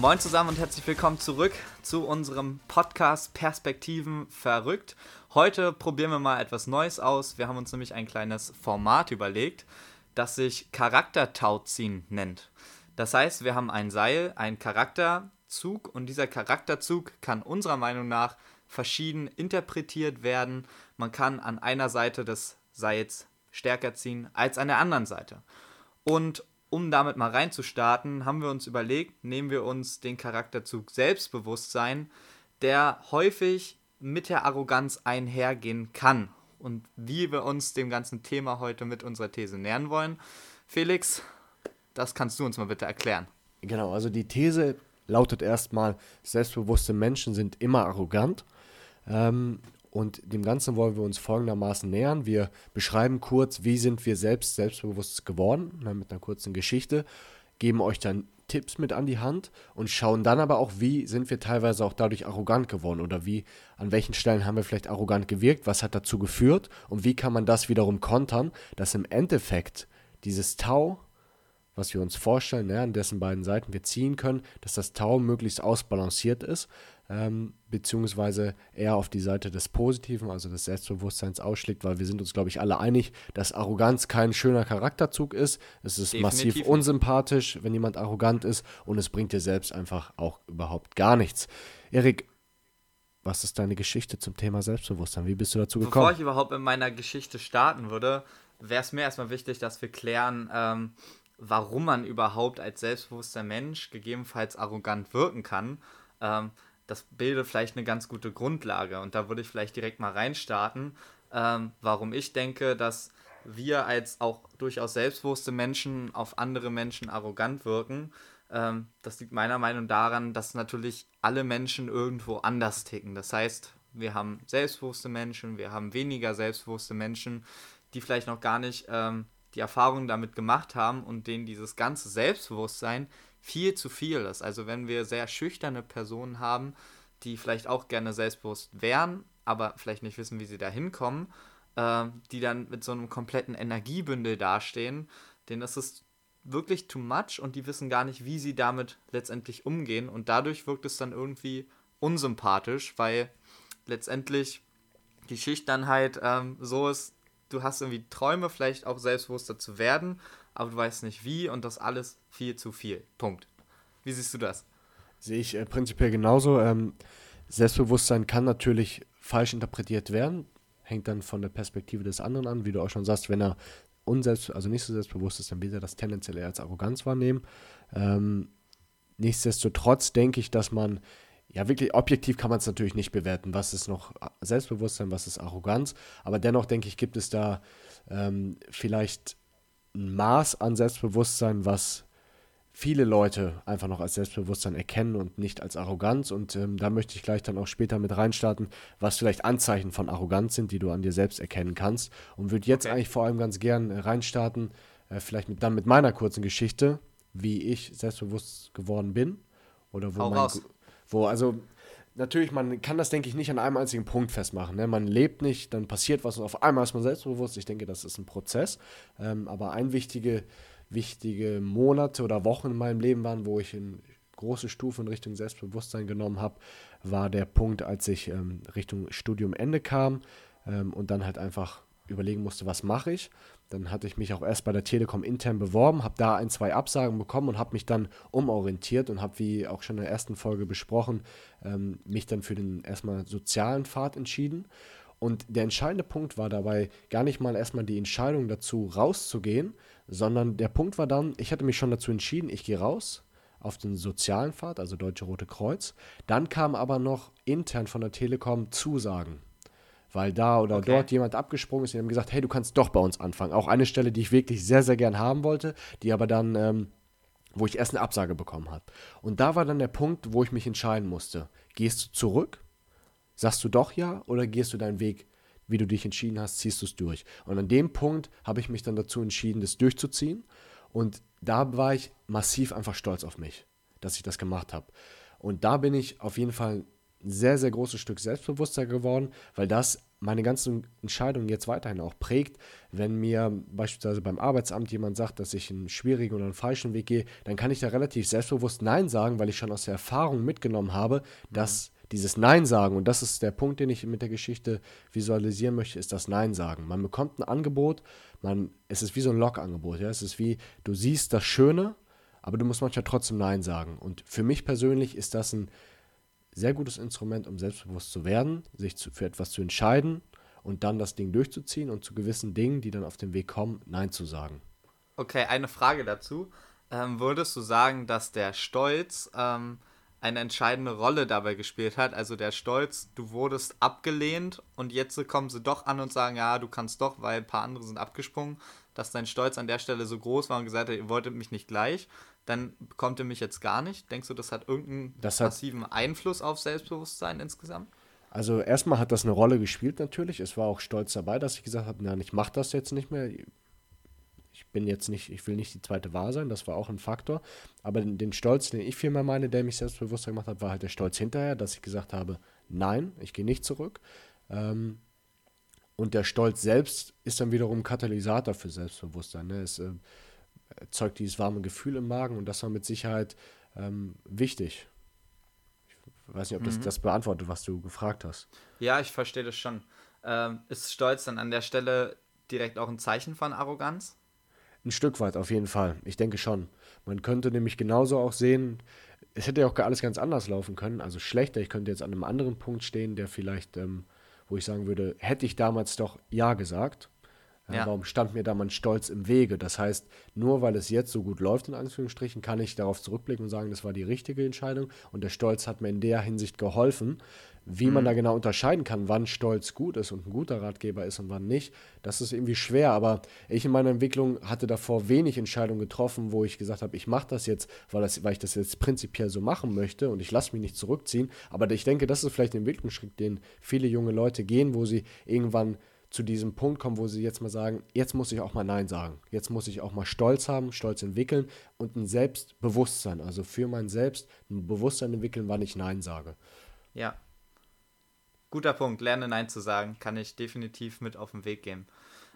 Moin zusammen und herzlich willkommen zurück zu unserem Podcast Perspektiven verrückt. Heute probieren wir mal etwas Neues aus. Wir haben uns nämlich ein kleines Format überlegt, das sich Charaktertauziehen nennt. Das heißt, wir haben ein Seil, einen Charakterzug und dieser Charakterzug kann unserer Meinung nach verschieden interpretiert werden. Man kann an einer Seite des Seils stärker ziehen als an der anderen Seite. Und um damit mal reinzustarten, haben wir uns überlegt, nehmen wir uns den Charakterzug Selbstbewusstsein, der häufig mit der Arroganz einhergehen kann. Und wie wir uns dem ganzen Thema heute mit unserer These nähern wollen. Felix, das kannst du uns mal bitte erklären. Genau, also die These lautet erstmal, selbstbewusste Menschen sind immer arrogant. Ähm, und dem Ganzen wollen wir uns folgendermaßen nähern. Wir beschreiben kurz, wie sind wir selbst selbstbewusst geworden, ne, mit einer kurzen Geschichte, geben euch dann Tipps mit an die Hand und schauen dann aber auch, wie sind wir teilweise auch dadurch arrogant geworden oder wie, an welchen Stellen haben wir vielleicht arrogant gewirkt, was hat dazu geführt und wie kann man das wiederum kontern, dass im Endeffekt dieses Tau was wir uns vorstellen, ne, an dessen beiden Seiten wir ziehen können, dass das Tau möglichst ausbalanciert ist, ähm, beziehungsweise eher auf die Seite des Positiven, also des Selbstbewusstseins ausschlägt, weil wir sind uns, glaube ich, alle einig, dass Arroganz kein schöner Charakterzug ist. Es ist Definitiv massiv unsympathisch, wenn jemand arrogant ist und es bringt dir selbst einfach auch überhaupt gar nichts. Erik, was ist deine Geschichte zum Thema Selbstbewusstsein? Wie bist du dazu gekommen? Bevor ich überhaupt in meiner Geschichte starten würde, wäre es mir erstmal wichtig, dass wir klären, ähm, warum man überhaupt als selbstbewusster Mensch gegebenenfalls arrogant wirken kann. Ähm, das bildet vielleicht eine ganz gute Grundlage. Und da würde ich vielleicht direkt mal reinstarten, ähm, warum ich denke, dass wir als auch durchaus selbstbewusste Menschen auf andere Menschen arrogant wirken. Ähm, das liegt meiner Meinung nach daran, dass natürlich alle Menschen irgendwo anders ticken. Das heißt, wir haben selbstbewusste Menschen, wir haben weniger selbstbewusste Menschen, die vielleicht noch gar nicht ähm, die Erfahrungen damit gemacht haben und denen dieses ganze Selbstbewusstsein viel zu viel ist. Also wenn wir sehr schüchterne Personen haben, die vielleicht auch gerne selbstbewusst wären, aber vielleicht nicht wissen, wie sie da hinkommen, äh, die dann mit so einem kompletten Energiebündel dastehen, denen ist es wirklich too much und die wissen gar nicht, wie sie damit letztendlich umgehen und dadurch wirkt es dann irgendwie unsympathisch, weil letztendlich die Schüchternheit ähm, so ist, du hast irgendwie Träume, vielleicht auch selbstbewusster zu werden, aber du weißt nicht wie und das alles viel zu viel. Punkt. Wie siehst du das? Sehe ich äh, prinzipiell genauso. Ähm, Selbstbewusstsein kann natürlich falsch interpretiert werden, hängt dann von der Perspektive des anderen an, wie du auch schon sagst, wenn er unselbst, also nicht so selbstbewusst ist, dann wird er das tendenziell eher als Arroganz wahrnehmen. Ähm, nichtsdestotrotz denke ich, dass man ja, wirklich objektiv kann man es natürlich nicht bewerten. Was ist noch Selbstbewusstsein, was ist Arroganz? Aber dennoch denke ich, gibt es da ähm, vielleicht ein Maß an Selbstbewusstsein, was viele Leute einfach noch als Selbstbewusstsein erkennen und nicht als Arroganz. Und ähm, da möchte ich gleich dann auch später mit reinstarten, was vielleicht Anzeichen von Arroganz sind, die du an dir selbst erkennen kannst. Und würde jetzt okay. eigentlich vor allem ganz gern äh, reinstarten, äh, vielleicht mit, dann mit meiner kurzen Geschichte, wie ich selbstbewusst geworden bin. Oder wo Hau mein, raus. Wo, also, natürlich, man kann das, denke ich, nicht an einem einzigen Punkt festmachen. Ne? Man lebt nicht, dann passiert was und auf einmal ist man selbstbewusst. Ich denke, das ist ein Prozess. Ähm, aber ein wichtige, wichtige Monate oder Wochen in meinem Leben waren, wo ich in große Stufen Richtung Selbstbewusstsein genommen habe, war der Punkt, als ich ähm, Richtung Studiumende kam ähm, und dann halt einfach überlegen musste, was mache ich. Dann hatte ich mich auch erst bei der Telekom intern beworben, habe da ein, zwei Absagen bekommen und habe mich dann umorientiert und habe, wie auch schon in der ersten Folge besprochen, ähm, mich dann für den erstmal sozialen Pfad entschieden. Und der entscheidende Punkt war dabei gar nicht mal erstmal die Entscheidung dazu, rauszugehen, sondern der Punkt war dann, ich hatte mich schon dazu entschieden, ich gehe raus auf den sozialen Pfad, also Deutsche Rote Kreuz. Dann kam aber noch intern von der Telekom Zusagen weil da oder okay. dort jemand abgesprungen ist und haben gesagt, hey, du kannst doch bei uns anfangen. Auch eine Stelle, die ich wirklich sehr, sehr gern haben wollte, die aber dann, ähm, wo ich erst eine Absage bekommen habe. Und da war dann der Punkt, wo ich mich entscheiden musste. Gehst du zurück? Sagst du doch ja oder gehst du deinen Weg, wie du dich entschieden hast, ziehst du es durch? Und an dem Punkt habe ich mich dann dazu entschieden, das durchzuziehen. Und da war ich massiv einfach stolz auf mich, dass ich das gemacht habe. Und da bin ich auf jeden Fall sehr, sehr großes Stück selbstbewusster geworden, weil das meine ganzen Entscheidungen jetzt weiterhin auch prägt. Wenn mir beispielsweise beim Arbeitsamt jemand sagt, dass ich einen schwierigen oder einen falschen Weg gehe, dann kann ich da relativ selbstbewusst Nein sagen, weil ich schon aus der Erfahrung mitgenommen habe, dass mhm. dieses Nein sagen, und das ist der Punkt, den ich mit der Geschichte visualisieren möchte, ist das Nein sagen. Man bekommt ein Angebot, man, es ist wie so ein Log-Angebot. Ja? Es ist wie, du siehst das Schöne, aber du musst manchmal trotzdem Nein sagen. Und für mich persönlich ist das ein sehr gutes Instrument, um selbstbewusst zu werden, sich zu, für etwas zu entscheiden und dann das Ding durchzuziehen und zu gewissen Dingen, die dann auf dem Weg kommen, Nein zu sagen. Okay, eine Frage dazu. Ähm, würdest du sagen, dass der Stolz ähm, eine entscheidende Rolle dabei gespielt hat? Also der Stolz, du wurdest abgelehnt und jetzt kommen sie doch an und sagen, ja, du kannst doch, weil ein paar andere sind abgesprungen, dass dein Stolz an der Stelle so groß war und gesagt hat, ihr wolltet mich nicht gleich dann bekommt ihr mich jetzt gar nicht. Denkst du, das hat irgendeinen das massiven Einfluss auf Selbstbewusstsein insgesamt? Also erstmal hat das eine Rolle gespielt natürlich. Es war auch stolz dabei, dass ich gesagt habe, nein, ich mache das jetzt nicht mehr. Ich bin jetzt nicht, ich will nicht die zweite Wahl sein, das war auch ein Faktor. Aber den, den Stolz, den ich vielmehr meine, der mich selbstbewusster gemacht hat, war halt der Stolz hinterher, dass ich gesagt habe, nein, ich gehe nicht zurück. Ähm, und der Stolz selbst ist dann wiederum Katalysator für Selbstbewusstsein. Ne? Es, äh, erzeugt dieses warme Gefühl im Magen und das war mit Sicherheit ähm, wichtig. Ich weiß nicht, ob das, mhm. das beantwortet, was du gefragt hast. Ja, ich verstehe das schon. Ähm, ist Stolz dann an der Stelle direkt auch ein Zeichen von Arroganz? Ein Stück weit, auf jeden Fall. Ich denke schon. Man könnte nämlich genauso auch sehen, es hätte ja auch alles ganz anders laufen können, also schlechter. Ich könnte jetzt an einem anderen Punkt stehen, der vielleicht, ähm, wo ich sagen würde, hätte ich damals doch Ja gesagt, ja. Warum stand mir da mein Stolz im Wege? Das heißt, nur weil es jetzt so gut läuft, in Anführungsstrichen, kann ich darauf zurückblicken und sagen, das war die richtige Entscheidung und der Stolz hat mir in der Hinsicht geholfen. Wie mhm. man da genau unterscheiden kann, wann Stolz gut ist und ein guter Ratgeber ist und wann nicht, das ist irgendwie schwer. Aber ich in meiner Entwicklung hatte davor wenig Entscheidungen getroffen, wo ich gesagt habe, ich mache das jetzt, weil, das, weil ich das jetzt prinzipiell so machen möchte und ich lasse mich nicht zurückziehen. Aber ich denke, das ist vielleicht ein Entwicklungsschritt, den viele junge Leute gehen, wo sie irgendwann zu diesem Punkt kommen, wo sie jetzt mal sagen, jetzt muss ich auch mal Nein sagen. Jetzt muss ich auch mal Stolz haben, Stolz entwickeln und ein Selbstbewusstsein, also für mein Selbst ein Bewusstsein entwickeln, wann ich Nein sage. Ja. Guter Punkt, lerne Nein zu sagen, kann ich definitiv mit auf den Weg geben.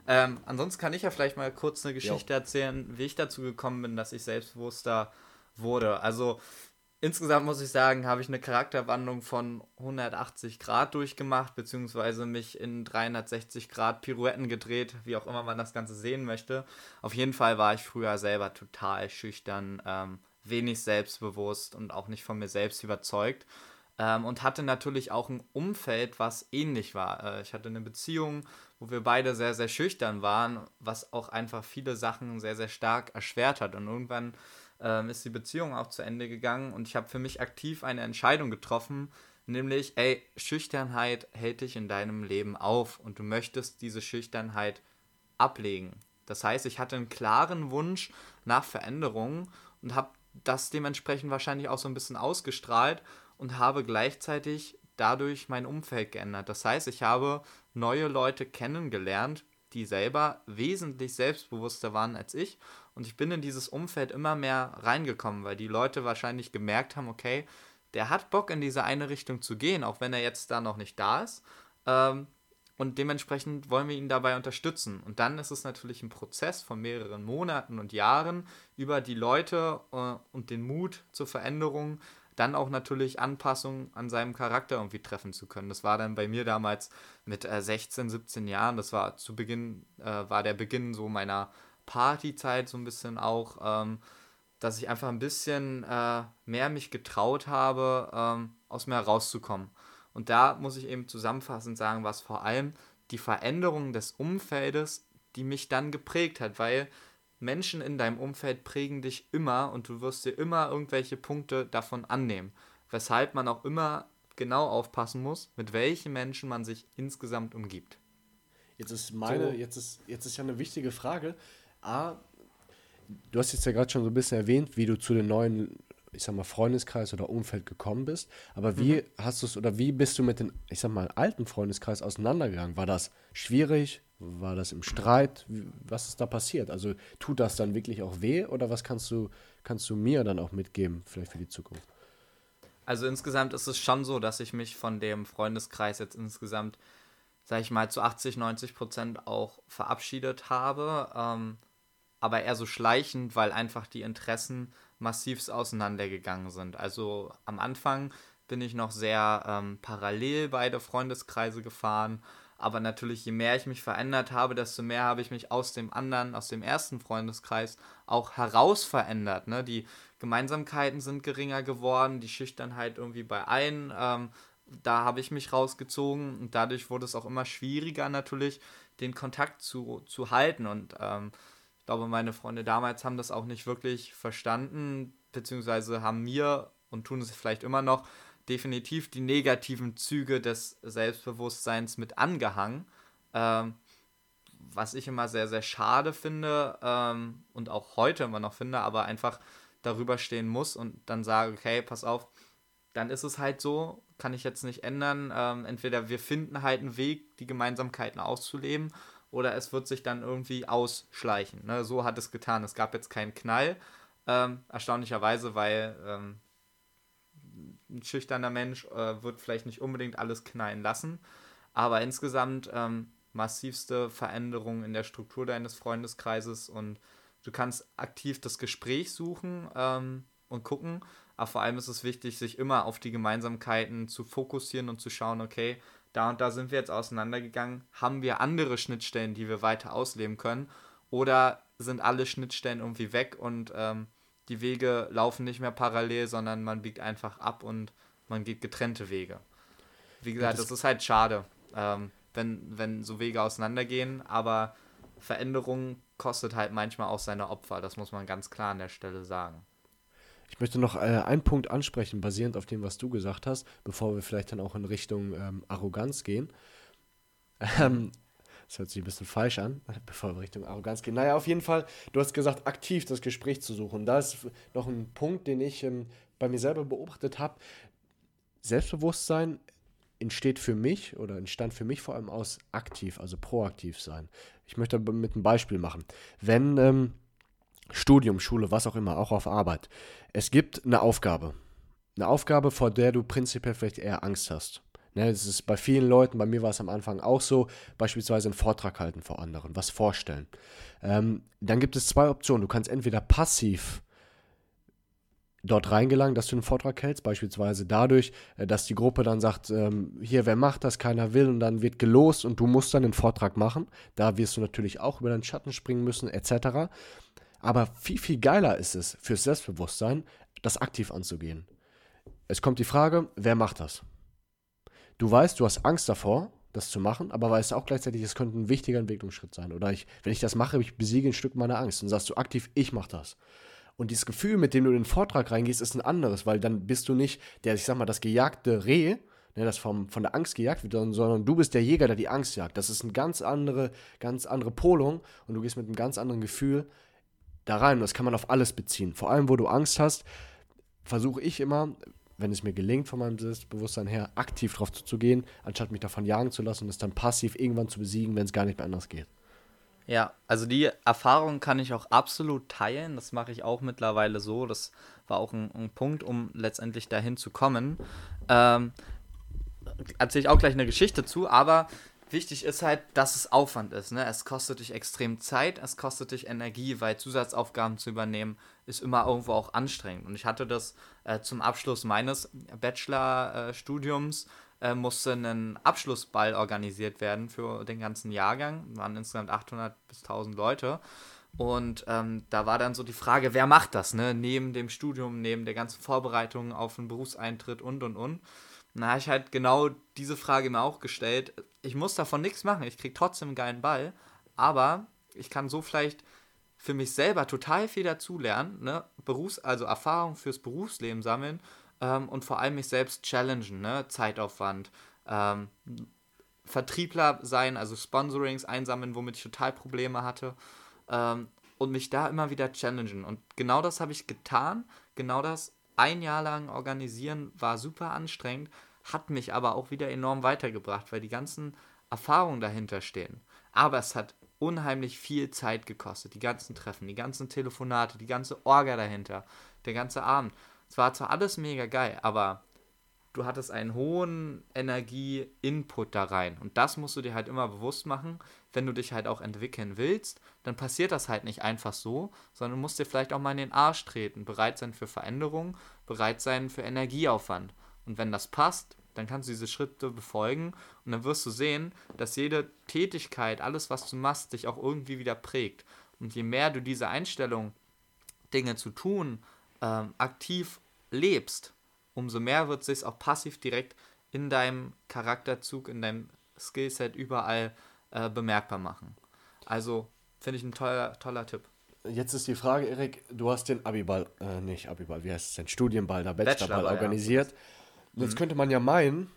Ähm, ansonsten kann ich ja vielleicht mal kurz eine Geschichte jo. erzählen, wie ich dazu gekommen bin, dass ich selbstbewusster wurde. Also insgesamt muss ich sagen, habe ich eine Charakterwandlung von 180 Grad durchgemacht, beziehungsweise mich in 360 Grad Pirouetten gedreht, wie auch immer man das Ganze sehen möchte. Auf jeden Fall war ich früher selber total schüchtern, ähm, wenig selbstbewusst und auch nicht von mir selbst überzeugt. Ähm, und hatte natürlich auch ein Umfeld, was ähnlich war. Äh, ich hatte eine Beziehung, wo wir beide sehr, sehr schüchtern waren, was auch einfach viele Sachen sehr, sehr stark erschwert hat. Und irgendwann ähm, ist die Beziehung auch zu Ende gegangen und ich habe für mich aktiv eine Entscheidung getroffen, nämlich, ey, Schüchternheit hält dich in deinem Leben auf und du möchtest diese Schüchternheit ablegen. Das heißt, ich hatte einen klaren Wunsch nach Veränderung und habe das dementsprechend wahrscheinlich auch so ein bisschen ausgestrahlt und habe gleichzeitig dadurch mein Umfeld geändert. Das heißt, ich habe neue Leute kennengelernt, die selber wesentlich selbstbewusster waren als ich und ich bin in dieses Umfeld immer mehr reingekommen, weil die Leute wahrscheinlich gemerkt haben, okay, der hat Bock in diese eine Richtung zu gehen, auch wenn er jetzt da noch nicht da ist. Ähm, und dementsprechend wollen wir ihn dabei unterstützen. Und dann ist es natürlich ein Prozess von mehreren Monaten und Jahren über die Leute äh, und den Mut zur Veränderung, dann auch natürlich Anpassungen an seinem Charakter irgendwie treffen zu können. Das war dann bei mir damals mit äh, 16, 17 Jahren. Das war zu Beginn, äh, war der Beginn so meiner Partyzeit so ein bisschen auch, ähm, dass ich einfach ein bisschen äh, mehr mich getraut habe, ähm, aus mir herauszukommen. Und da muss ich eben zusammenfassend sagen, was vor allem die Veränderung des Umfeldes, die mich dann geprägt hat, weil Menschen in deinem Umfeld prägen dich immer und du wirst dir immer irgendwelche Punkte davon annehmen. Weshalb man auch immer genau aufpassen muss, mit welchen Menschen man sich insgesamt umgibt. Jetzt ist meine, so. jetzt ist, jetzt ist ja eine wichtige Frage. A, du hast jetzt ja gerade schon so ein bisschen erwähnt, wie du zu den neuen, ich sag mal, Freundeskreis oder Umfeld gekommen bist. Aber wie mhm. hast du es oder wie bist du mit dem, ich sag mal, alten Freundeskreis auseinandergegangen? War das schwierig? War das im Streit? Was ist da passiert? Also tut das dann wirklich auch weh oder was kannst du, kannst du mir dann auch mitgeben, vielleicht für die Zukunft? Also insgesamt ist es schon so, dass ich mich von dem Freundeskreis jetzt insgesamt sag ich mal, zu 80, 90 Prozent auch verabschiedet habe. Ähm, aber eher so schleichend, weil einfach die Interessen massivst auseinandergegangen sind. Also am Anfang bin ich noch sehr ähm, parallel beide Freundeskreise gefahren. Aber natürlich, je mehr ich mich verändert habe, desto mehr habe ich mich aus dem anderen, aus dem ersten Freundeskreis auch heraus verändert. Ne? Die Gemeinsamkeiten sind geringer geworden, die Schüchternheit irgendwie bei allen. Ähm, da habe ich mich rausgezogen und dadurch wurde es auch immer schwieriger natürlich, den Kontakt zu, zu halten. Und ähm, ich glaube, meine Freunde damals haben das auch nicht wirklich verstanden, beziehungsweise haben mir und tun es vielleicht immer noch definitiv die negativen Züge des Selbstbewusstseins mit angehangen. Ähm, was ich immer sehr, sehr schade finde ähm, und auch heute immer noch finde, aber einfach darüber stehen muss und dann sage, okay, pass auf, dann ist es halt so, kann ich jetzt nicht ändern. Ähm, entweder wir finden halt einen Weg, die Gemeinsamkeiten auszuleben, oder es wird sich dann irgendwie ausschleichen. Ne? So hat es getan. Es gab jetzt keinen Knall, ähm, erstaunlicherweise, weil ähm, ein schüchterner Mensch äh, wird vielleicht nicht unbedingt alles knallen lassen, aber insgesamt ähm, massivste Veränderungen in der Struktur deines Freundeskreises und du kannst aktiv das Gespräch suchen ähm, und gucken, aber vor allem ist es wichtig, sich immer auf die Gemeinsamkeiten zu fokussieren und zu schauen, okay, da und da sind wir jetzt auseinandergegangen, haben wir andere Schnittstellen, die wir weiter ausleben können oder sind alle Schnittstellen irgendwie weg und ähm, die Wege laufen nicht mehr parallel, sondern man biegt einfach ab und man geht getrennte Wege. Wie gesagt, das, das ist halt schade, ähm, wenn, wenn so Wege auseinandergehen, aber Veränderung kostet halt manchmal auch seine Opfer, das muss man ganz klar an der Stelle sagen. Ich möchte noch äh, einen Punkt ansprechen, basierend auf dem, was du gesagt hast, bevor wir vielleicht dann auch in Richtung ähm, Arroganz gehen. Ähm, das hört sich ein bisschen falsch an, bevor wir Richtung Arroganz gehen. Naja, auf jeden Fall, du hast gesagt, aktiv das Gespräch zu suchen. Da ist noch ein Punkt, den ich ähm, bei mir selber beobachtet habe. Selbstbewusstsein entsteht für mich oder entstand für mich vor allem aus aktiv, also proaktiv sein. Ich möchte mit einem Beispiel machen. Wenn ähm, Studium, Schule, was auch immer, auch auf Arbeit, es gibt eine Aufgabe. Eine Aufgabe, vor der du prinzipiell vielleicht eher Angst hast. Ne, das ist bei vielen Leuten, bei mir war es am Anfang auch so, beispielsweise einen Vortrag halten vor anderen, was vorstellen. Ähm, dann gibt es zwei Optionen. Du kannst entweder passiv dort reingelangen, dass du einen Vortrag hältst, beispielsweise dadurch, äh, dass die Gruppe dann sagt, ähm, hier, wer macht das, keiner will, und dann wird gelost und du musst dann einen Vortrag machen. Da wirst du natürlich auch über deinen Schatten springen müssen, etc. Aber viel, viel geiler ist es fürs Selbstbewusstsein, das aktiv anzugehen. Es kommt die Frage, wer macht das? du weißt, du hast Angst davor, das zu machen, aber weißt auch gleichzeitig, es könnte ein wichtiger Entwicklungsschritt sein. Oder ich, wenn ich das mache, ich besiege ein Stück meiner Angst. Und sagst du aktiv, ich mache das. Und dieses Gefühl, mit dem du in den Vortrag reingehst, ist ein anderes, weil dann bist du nicht der, ich sag mal, das gejagte Reh, ne, das vom, von der Angst gejagt wird, sondern du bist der Jäger, der die Angst jagt. Das ist eine ganz andere, ganz andere Polung und du gehst mit einem ganz anderen Gefühl da rein. Das kann man auf alles beziehen. Vor allem, wo du Angst hast, versuche ich immer, wenn es mir gelingt, von meinem Selbstbewusstsein her, aktiv drauf zuzugehen, anstatt mich davon jagen zu lassen und es dann passiv irgendwann zu besiegen, wenn es gar nicht mehr anders geht. Ja, also die Erfahrung kann ich auch absolut teilen. Das mache ich auch mittlerweile so. Das war auch ein, ein Punkt, um letztendlich dahin zu kommen. Ähm, erzähle ich auch gleich eine Geschichte zu, aber wichtig ist halt, dass es Aufwand ist. Ne? Es kostet dich extrem Zeit, es kostet dich Energie, weil Zusatzaufgaben zu übernehmen ist immer irgendwo auch anstrengend. Und ich hatte das äh, zum Abschluss meines Bachelorstudiums, äh, musste ein Abschlussball organisiert werden für den ganzen Jahrgang. Es waren insgesamt 800 bis 1000 Leute. Und ähm, da war dann so die Frage, wer macht das, ne? Neben dem Studium, neben der ganzen Vorbereitung auf einen Berufseintritt und und und. Und da habe ich halt genau diese Frage mir auch gestellt. Ich muss davon nichts machen, ich kriege trotzdem einen geilen Ball, aber ich kann so vielleicht für mich selber total viel dazulernen, ne? Berufs-, also Erfahrung fürs Berufsleben sammeln ähm, und vor allem mich selbst challengen, ne? Zeitaufwand, ähm, Vertriebler sein, also Sponsorings einsammeln, womit ich total Probleme hatte ähm, und mich da immer wieder challengen. Und genau das habe ich getan, genau das ein Jahr lang organisieren war super anstrengend, hat mich aber auch wieder enorm weitergebracht, weil die ganzen Erfahrungen dahinter stehen. Aber es hat unheimlich viel Zeit gekostet. Die ganzen Treffen, die ganzen Telefonate, die ganze Orga dahinter, der ganze Abend. Es war zwar alles mega geil, aber du hattest einen hohen Energie-Input da rein. Und das musst du dir halt immer bewusst machen, wenn du dich halt auch entwickeln willst, dann passiert das halt nicht einfach so, sondern du musst dir vielleicht auch mal in den Arsch treten, bereit sein für Veränderung, bereit sein für Energieaufwand. Und wenn das passt, dann kannst du diese Schritte befolgen und dann wirst du sehen, dass jede Tätigkeit, alles was du machst, dich auch irgendwie wieder prägt. Und je mehr du diese Einstellung, Dinge zu tun, ähm, aktiv lebst, umso mehr wird es sich auch passiv direkt in deinem Charakterzug, in deinem Skillset überall äh, bemerkbar machen. Also finde ich ein toller, toller Tipp. Jetzt ist die Frage, Erik, du hast den Abiball, äh, nicht Abiball, wie heißt es denn, Studienball, der Bachelorball Bachelor, organisiert. Ja. Jetzt mhm. könnte man ja meinen,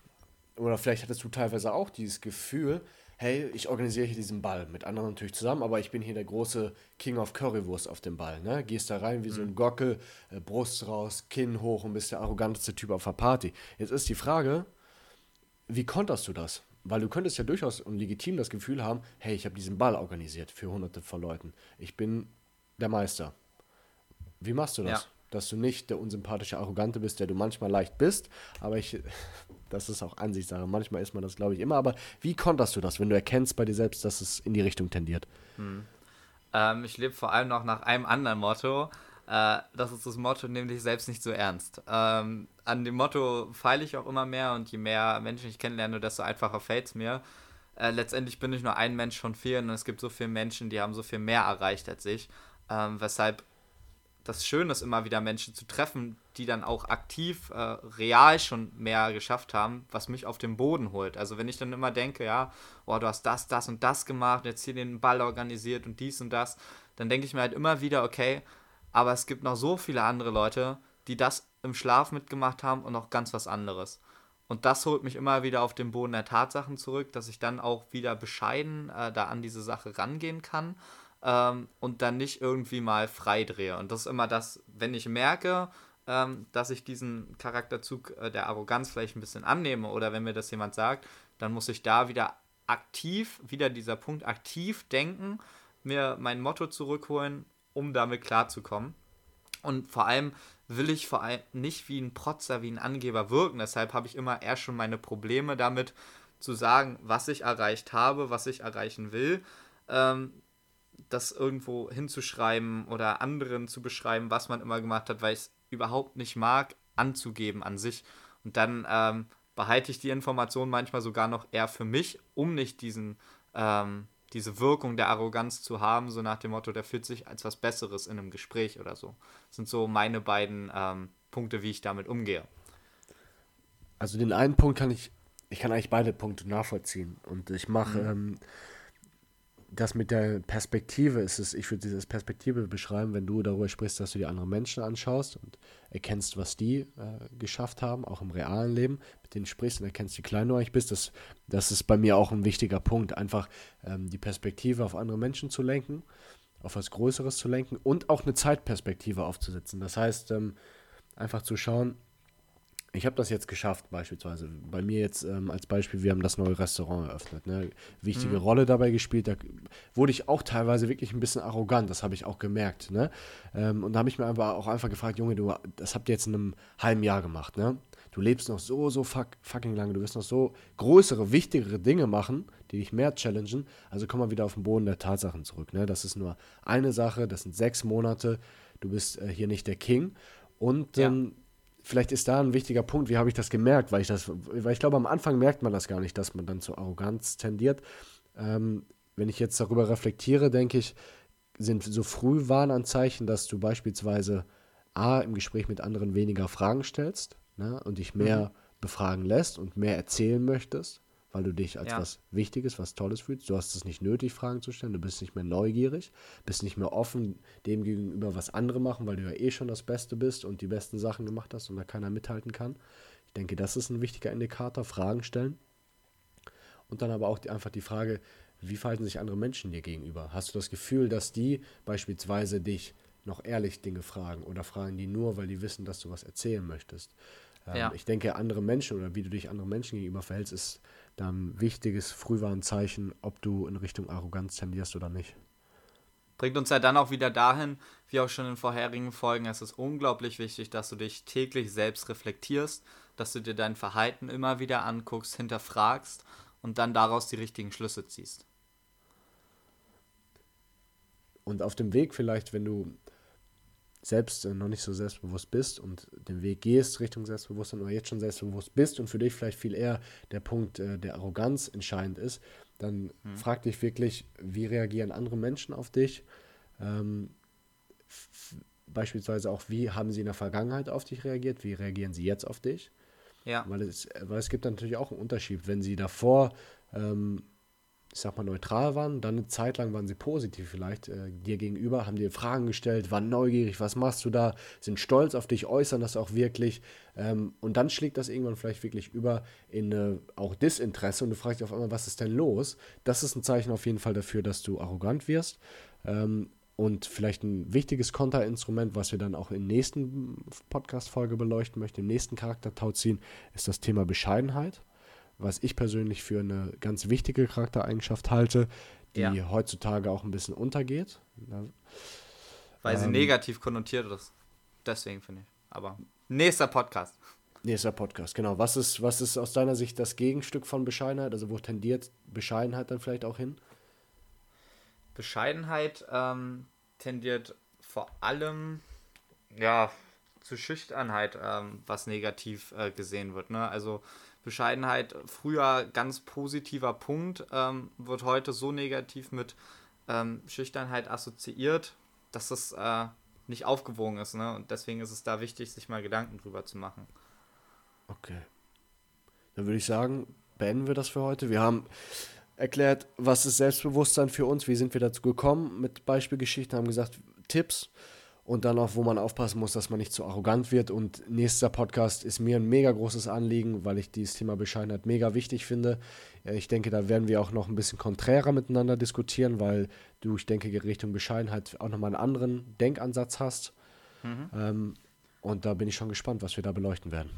oder vielleicht hattest du teilweise auch dieses Gefühl, hey, ich organisiere hier diesen Ball, mit anderen natürlich zusammen, aber ich bin hier der große King of Currywurst auf dem Ball. Ne? Gehst da rein wie mhm. so ein mhm. Gockel, äh, Brust raus, Kinn hoch und bist der arroganteste Typ auf der Party. Jetzt ist die Frage, wie konterst du das? Weil du könntest ja durchaus und legitim das Gefühl haben, hey, ich habe diesen Ball organisiert für hunderte von Leuten. Ich bin der Meister. Wie machst du das? Ja. Dass du nicht der unsympathische Arrogante bist, der du manchmal leicht bist, aber ich, das ist auch Ansichtssache. Manchmal ist man das, glaube ich, immer. Aber wie konterst du das, wenn du erkennst bei dir selbst, dass es in die Richtung tendiert? Hm. Ähm, ich lebe vor allem noch nach einem anderen Motto. Äh, das ist das Motto, nimm dich selbst nicht so ernst. Ähm, an dem Motto feile ich auch immer mehr und je mehr Menschen ich kennenlerne, desto einfacher fällt es mir. Äh, letztendlich bin ich nur ein Mensch von vielen und es gibt so viele Menschen, die haben so viel mehr erreicht als ich. Ähm, weshalb das Schöne ist, immer wieder Menschen zu treffen, die dann auch aktiv, äh, real schon mehr geschafft haben, was mich auf den Boden holt. Also wenn ich dann immer denke, ja, oh, du hast das, das und das gemacht, jetzt hier den Ball organisiert und dies und das, dann denke ich mir halt immer wieder, okay, aber es gibt noch so viele andere Leute, die das im Schlaf mitgemacht haben und noch ganz was anderes. Und das holt mich immer wieder auf den Boden der Tatsachen zurück, dass ich dann auch wieder bescheiden äh, da an diese Sache rangehen kann ähm, und dann nicht irgendwie mal frei drehe. Und das ist immer das, wenn ich merke, ähm, dass ich diesen Charakterzug äh, der Arroganz vielleicht ein bisschen annehme oder wenn mir das jemand sagt, dann muss ich da wieder aktiv, wieder dieser Punkt aktiv denken, mir mein Motto zurückholen, um damit klarzukommen. Und vor allem will ich vor allem nicht wie ein Protzer, wie ein Angeber wirken. Deshalb habe ich immer eher schon meine Probleme damit zu sagen, was ich erreicht habe, was ich erreichen will. Ähm, das irgendwo hinzuschreiben oder anderen zu beschreiben, was man immer gemacht hat, weil ich es überhaupt nicht mag, anzugeben an sich. Und dann ähm, behalte ich die Information manchmal sogar noch eher für mich, um nicht diesen, ähm, diese Wirkung der Arroganz zu haben, so nach dem Motto, der fühlt sich als was Besseres in einem Gespräch oder so. Das sind so meine beiden ähm, Punkte, wie ich damit umgehe. Also den einen Punkt kann ich, ich kann eigentlich beide Punkte nachvollziehen. Und ich mache mhm. Das mit der Perspektive ist es, ich würde dieses Perspektive beschreiben, wenn du darüber sprichst, dass du die anderen Menschen anschaust und erkennst, was die äh, geschafft haben, auch im realen Leben, mit denen sprichst und erkennst, wie klein du eigentlich bist. Das, das ist bei mir auch ein wichtiger Punkt, einfach ähm, die Perspektive auf andere Menschen zu lenken, auf was Größeres zu lenken und auch eine Zeitperspektive aufzusetzen. Das heißt, ähm, einfach zu schauen, ich habe das jetzt geschafft, beispielsweise. Bei mir jetzt ähm, als Beispiel, wir haben das neue Restaurant eröffnet. Ne? Wichtige mhm. Rolle dabei gespielt. Da wurde ich auch teilweise wirklich ein bisschen arrogant, das habe ich auch gemerkt. Ne? Ähm, und da habe ich mir aber auch einfach gefragt, Junge, du, das habt ihr jetzt in einem halben Jahr gemacht. Ne? Du lebst noch so, so fuck, fucking lange. Du wirst noch so größere, wichtigere Dinge machen, die dich mehr challengen. Also komm mal wieder auf den Boden der Tatsachen zurück. Ne? Das ist nur eine Sache, das sind sechs Monate. Du bist äh, hier nicht der King. Und ja. Vielleicht ist da ein wichtiger Punkt, wie habe ich das gemerkt, weil ich das, weil ich glaube, am Anfang merkt man das gar nicht, dass man dann zu Arroganz tendiert. Ähm, wenn ich jetzt darüber reflektiere, denke ich, sind so Frühwarnanzeichen, dass du beispielsweise A, im Gespräch mit anderen weniger Fragen stellst ne, und dich mehr mhm. befragen lässt und mehr erzählen möchtest weil du dich als ja. was Wichtiges, was Tolles fühlst. Du hast es nicht nötig, Fragen zu stellen. Du bist nicht mehr neugierig, bist nicht mehr offen dem gegenüber, was andere machen, weil du ja eh schon das Beste bist und die besten Sachen gemacht hast und da keiner mithalten kann. Ich denke, das ist ein wichtiger Indikator, Fragen stellen. Und dann aber auch die, einfach die Frage, wie verhalten sich andere Menschen dir gegenüber? Hast du das Gefühl, dass die beispielsweise dich noch ehrlich Dinge fragen oder fragen die nur, weil die wissen, dass du was erzählen möchtest? Ähm, ja. Ich denke, andere Menschen oder wie du dich anderen Menschen gegenüber verhältst, ist dann wichtiges Frühwarnzeichen, ob du in Richtung Arroganz tendierst oder nicht. Bringt uns ja dann auch wieder dahin, wie auch schon in vorherigen Folgen, es ist unglaublich wichtig, dass du dich täglich selbst reflektierst, dass du dir dein Verhalten immer wieder anguckst, hinterfragst und dann daraus die richtigen Schlüsse ziehst. Und auf dem Weg vielleicht, wenn du selbst äh, noch nicht so selbstbewusst bist und den Weg gehst Richtung Selbstbewusstsein oder jetzt schon selbstbewusst bist und für dich vielleicht viel eher der Punkt äh, der Arroganz entscheidend ist, dann hm. frag dich wirklich, wie reagieren andere Menschen auf dich? Ähm, beispielsweise auch, wie haben sie in der Vergangenheit auf dich reagiert? Wie reagieren sie jetzt auf dich? Ja. Weil es, weil es gibt natürlich auch einen Unterschied. Wenn sie davor ähm, ich sag mal, neutral waren. Dann eine Zeit lang waren sie positiv vielleicht äh, dir gegenüber, haben dir Fragen gestellt, waren neugierig, was machst du da, sind stolz auf dich, äußern das auch wirklich. Ähm, und dann schlägt das irgendwann vielleicht wirklich über in äh, auch Disinteresse und du fragst dich auf einmal, was ist denn los? Das ist ein Zeichen auf jeden Fall dafür, dass du arrogant wirst. Ähm, und vielleicht ein wichtiges Konterinstrument, was wir dann auch in der nächsten Podcast-Folge beleuchten möchten, im nächsten Charaktertau ziehen, ist das Thema Bescheidenheit was ich persönlich für eine ganz wichtige Charaktereigenschaft halte, die ja. heutzutage auch ein bisschen untergeht. Weil ähm, sie negativ konnotiert ist. Deswegen finde ich. Aber nächster Podcast. Nächster Podcast, genau. Was ist, was ist aus deiner Sicht das Gegenstück von Bescheidenheit? Also wo tendiert Bescheidenheit dann vielleicht auch hin? Bescheidenheit ähm, tendiert vor allem ja zu Schüchternheit, ähm, was negativ äh, gesehen wird. Ne? Also Bescheidenheit früher ganz positiver Punkt, ähm, wird heute so negativ mit ähm, Schüchternheit assoziiert, dass es äh, nicht aufgewogen ist. Ne? Und deswegen ist es da wichtig, sich mal Gedanken drüber zu machen. Okay. Dann würde ich sagen, beenden wir das für heute. Wir haben erklärt, was ist Selbstbewusstsein für uns, wie sind wir dazu gekommen mit Beispielgeschichten, haben gesagt, Tipps und dann auch, wo man aufpassen muss, dass man nicht zu arrogant wird. Und nächster Podcast ist mir ein mega großes Anliegen, weil ich dieses Thema Bescheidenheit mega wichtig finde. Ich denke, da werden wir auch noch ein bisschen konträrer miteinander diskutieren, weil du, ich denke, Richtung Bescheidenheit auch nochmal einen anderen Denkansatz hast. Mhm. Ähm, und da bin ich schon gespannt, was wir da beleuchten werden.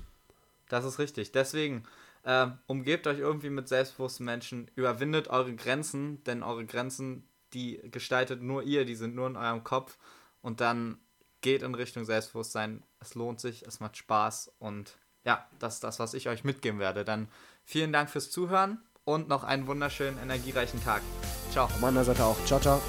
Das ist richtig. Deswegen äh, umgebt euch irgendwie mit selbstbewussten Menschen, überwindet eure Grenzen, denn eure Grenzen, die gestaltet nur ihr, die sind nur in eurem Kopf und dann geht in Richtung Selbstbewusstsein. Es lohnt sich, es macht Spaß und ja, das ist das, was ich euch mitgeben werde. Dann vielen Dank fürs Zuhören und noch einen wunderschönen, energiereichen Tag. Ciao. Von meiner Seite auch. Ciao, ciao.